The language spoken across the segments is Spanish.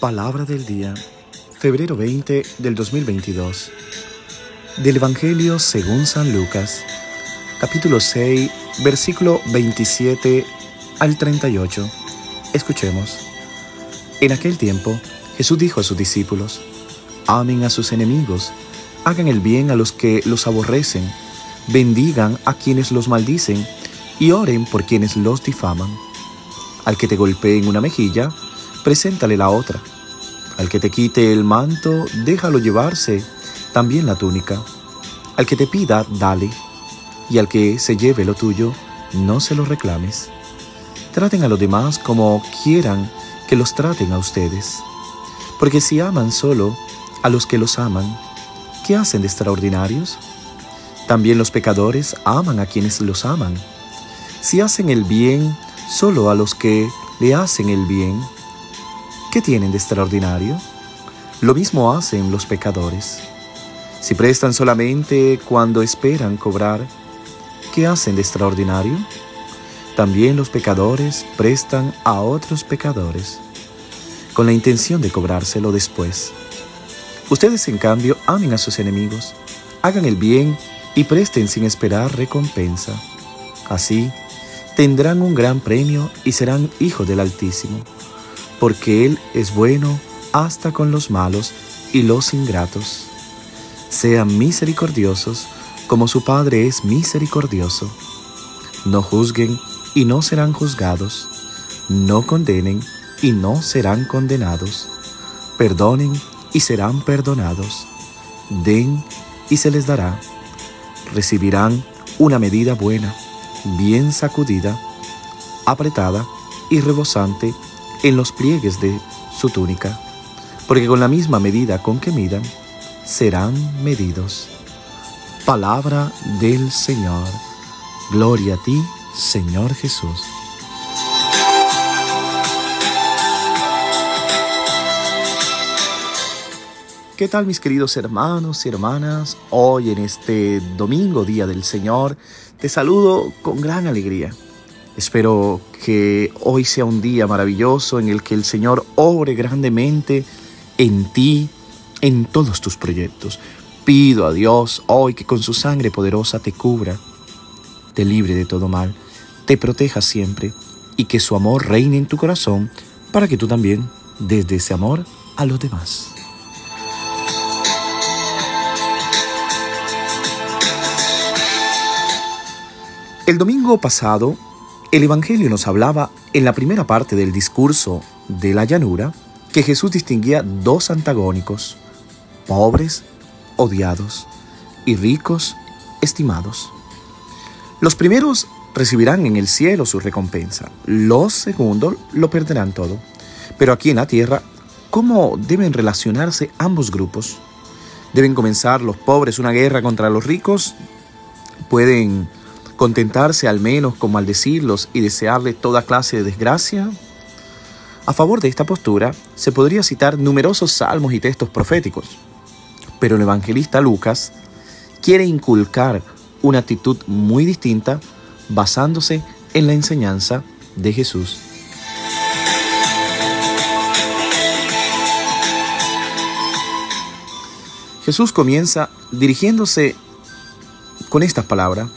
Palabra del día, febrero 20 del 2022. Del Evangelio según San Lucas, capítulo 6, versículo 27 al 38. Escuchemos. En aquel tiempo, Jesús dijo a sus discípulos, Amen a sus enemigos, hagan el bien a los que los aborrecen, bendigan a quienes los maldicen y oren por quienes los difaman. Al que te golpee en una mejilla, preséntale la otra. Al que te quite el manto, déjalo llevarse también la túnica. Al que te pida, dale. Y al que se lleve lo tuyo, no se lo reclames. Traten a los demás como quieran que los traten a ustedes. Porque si aman solo a los que los aman, ¿qué hacen de extraordinarios? También los pecadores aman a quienes los aman. Si hacen el bien solo a los que le hacen el bien, ¿Qué tienen de extraordinario? Lo mismo hacen los pecadores. Si prestan solamente cuando esperan cobrar, ¿qué hacen de extraordinario? También los pecadores prestan a otros pecadores, con la intención de cobrárselo después. Ustedes, en cambio, amen a sus enemigos, hagan el bien y presten sin esperar recompensa. Así, tendrán un gran premio y serán hijos del Altísimo porque Él es bueno hasta con los malos y los ingratos. Sean misericordiosos como su Padre es misericordioso. No juzguen y no serán juzgados. No condenen y no serán condenados. Perdonen y serán perdonados. Den y se les dará. Recibirán una medida buena, bien sacudida, apretada y rebosante en los pliegues de su túnica, porque con la misma medida con que midan, serán medidos. Palabra del Señor. Gloria a ti, Señor Jesús. ¿Qué tal mis queridos hermanos y hermanas? Hoy en este domingo, Día del Señor, te saludo con gran alegría Espero que hoy sea un día maravilloso en el que el Señor obre grandemente en ti, en todos tus proyectos. Pido a Dios hoy que con su sangre poderosa te cubra, te libre de todo mal, te proteja siempre y que su amor reine en tu corazón para que tú también desde ese amor a los demás. El domingo pasado el Evangelio nos hablaba en la primera parte del discurso de la llanura que Jesús distinguía dos antagónicos, pobres, odiados, y ricos, estimados. Los primeros recibirán en el cielo su recompensa, los segundos lo perderán todo. Pero aquí en la tierra, ¿cómo deben relacionarse ambos grupos? ¿Deben comenzar los pobres una guerra contra los ricos? ¿Pueden contentarse al menos con maldecirlos y desearle toda clase de desgracia? A favor de esta postura se podría citar numerosos salmos y textos proféticos, pero el evangelista Lucas quiere inculcar una actitud muy distinta basándose en la enseñanza de Jesús. Jesús comienza dirigiéndose con estas palabras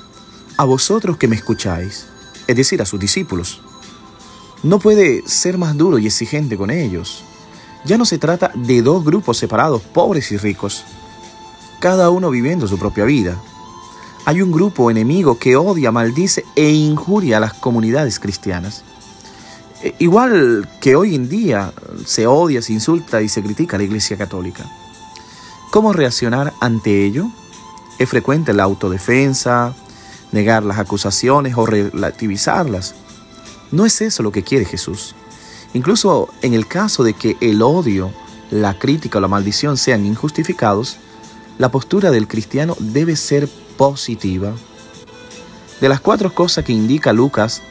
a vosotros que me escucháis, es decir, a sus discípulos. No puede ser más duro y exigente con ellos. Ya no se trata de dos grupos separados, pobres y ricos, cada uno viviendo su propia vida. Hay un grupo enemigo que odia, maldice e injuria a las comunidades cristianas. E, igual que hoy en día se odia, se insulta y se critica a la Iglesia Católica. ¿Cómo reaccionar ante ello? Es frecuente la autodefensa, negar las acusaciones o relativizarlas. No es eso lo que quiere Jesús. Incluso en el caso de que el odio, la crítica o la maldición sean injustificados, la postura del cristiano debe ser positiva. De las cuatro cosas que indica Lucas,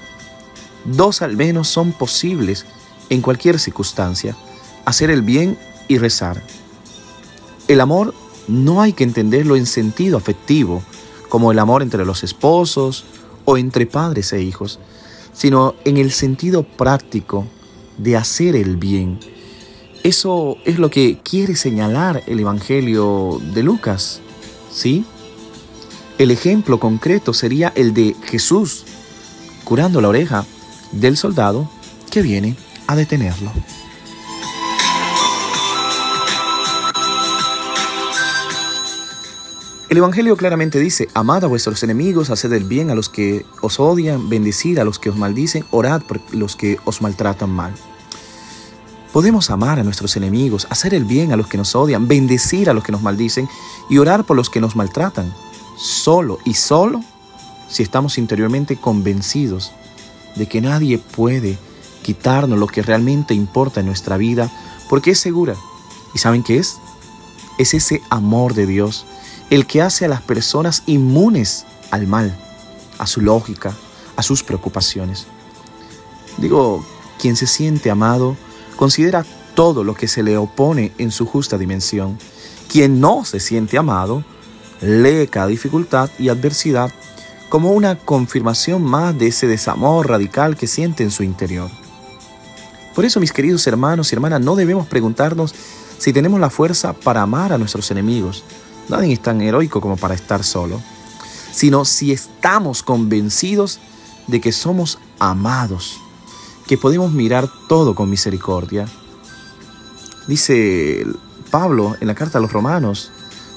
dos al menos son posibles en cualquier circunstancia, hacer el bien y rezar. El amor no hay que entenderlo en sentido afectivo, como el amor entre los esposos o entre padres e hijos, sino en el sentido práctico de hacer el bien, Eso es lo que quiere señalar el Evangelio de Lucas, ¿sí? El ejemplo concreto sería el de Jesús curando la oreja del soldado que viene a detenerlo. El Evangelio claramente dice, amad a vuestros enemigos, haced el bien a los que os odian, bendecid a los que os maldicen, orad por los que os maltratan mal. Podemos amar a nuestros enemigos, hacer el bien a los que nos odian, bendecir a los que nos maldicen y orar por los que nos maltratan, solo y solo si estamos interiormente convencidos de que nadie puede quitarnos lo que realmente importa en nuestra vida, porque es segura. ¿Y saben qué es? Es ese amor de Dios el que hace a las personas inmunes al mal, a su lógica, a sus preocupaciones. Digo, quien se siente amado considera todo lo que se le opone en su justa dimensión. Quien no se siente amado lee cada dificultad y adversidad como una confirmación más de ese desamor radical que siente en su interior. Por eso, mis queridos hermanos y hermanas, no debemos preguntarnos si tenemos la fuerza para amar a nuestros enemigos, Nadie es tan heroico como para estar solo, sino si estamos convencidos de que somos amados, que podemos mirar todo con misericordia. Dice Pablo en la carta a los romanos,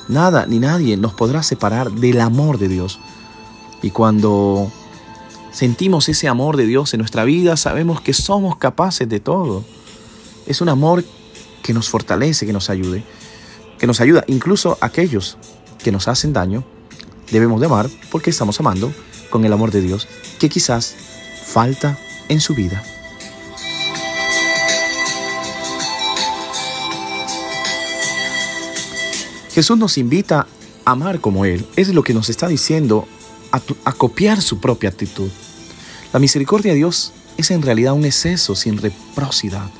nada ni nadie nos podrá separar del amor de Dios. Y cuando sentimos ese amor de Dios en nuestra vida, sabemos que somos capaces de todo. Es un amor que nos fortalece, que nos ayude que nos ayuda incluso aquellos que nos hacen daño, debemos de amar porque estamos amando con el amor de Dios que quizás falta en su vida. Jesús nos invita a amar como Él. Es lo que nos está diciendo a, a, copiar su propia actitud. La misericordia de Dios es en realidad un exceso sin reciprocidad.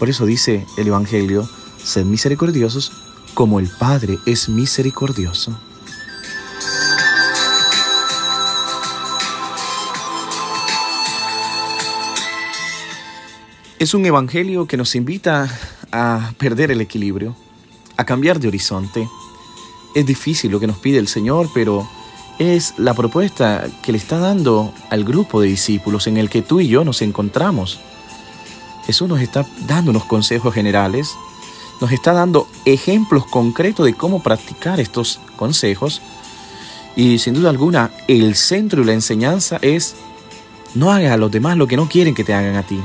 Por eso dice el Evangelio, sed misericordiosos como el Padre es misericordioso. Es un evangelio que nos invita a perder el equilibrio, a cambiar de horizonte. Es difícil lo que nos pide el Señor, pero es la propuesta que le está dando al grupo de discípulos en el que tú y yo nos encontramos. Jesús nos está dando unos consejos generales nos está dando ejemplos concretos de cómo practicar estos consejos. Y sin duda alguna, el centro y la enseñanza es no hagas a los demás lo que no quieren que te hagan a ti.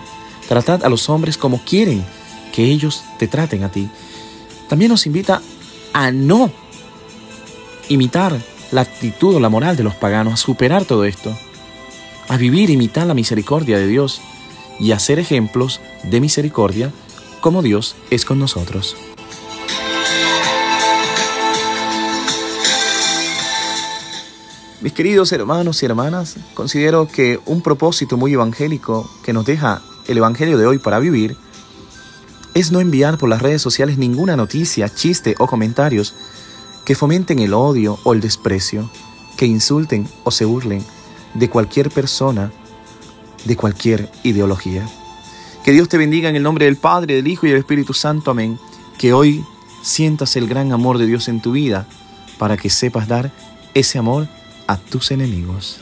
Tratad a los hombres como quieren que ellos te traten a ti. También nos invita a no imitar la actitud o la moral de los paganos, a superar todo esto, a vivir, imitar la misericordia de Dios y a ser ejemplos de misericordia como Dios es con nosotros. Mis queridos hermanos y hermanas, considero que un propósito muy evangélico que nos deja el Evangelio de hoy para vivir es no enviar por las redes sociales ninguna noticia, chiste o comentarios que fomenten el odio o el desprecio, que insulten o se burlen de cualquier persona, de cualquier ideología. Que Dios te bendiga en el nombre del Padre, del Hijo y del Espíritu Santo. Amén. Que hoy sientas el gran amor de Dios en tu vida para que sepas dar ese amor a tus enemigos.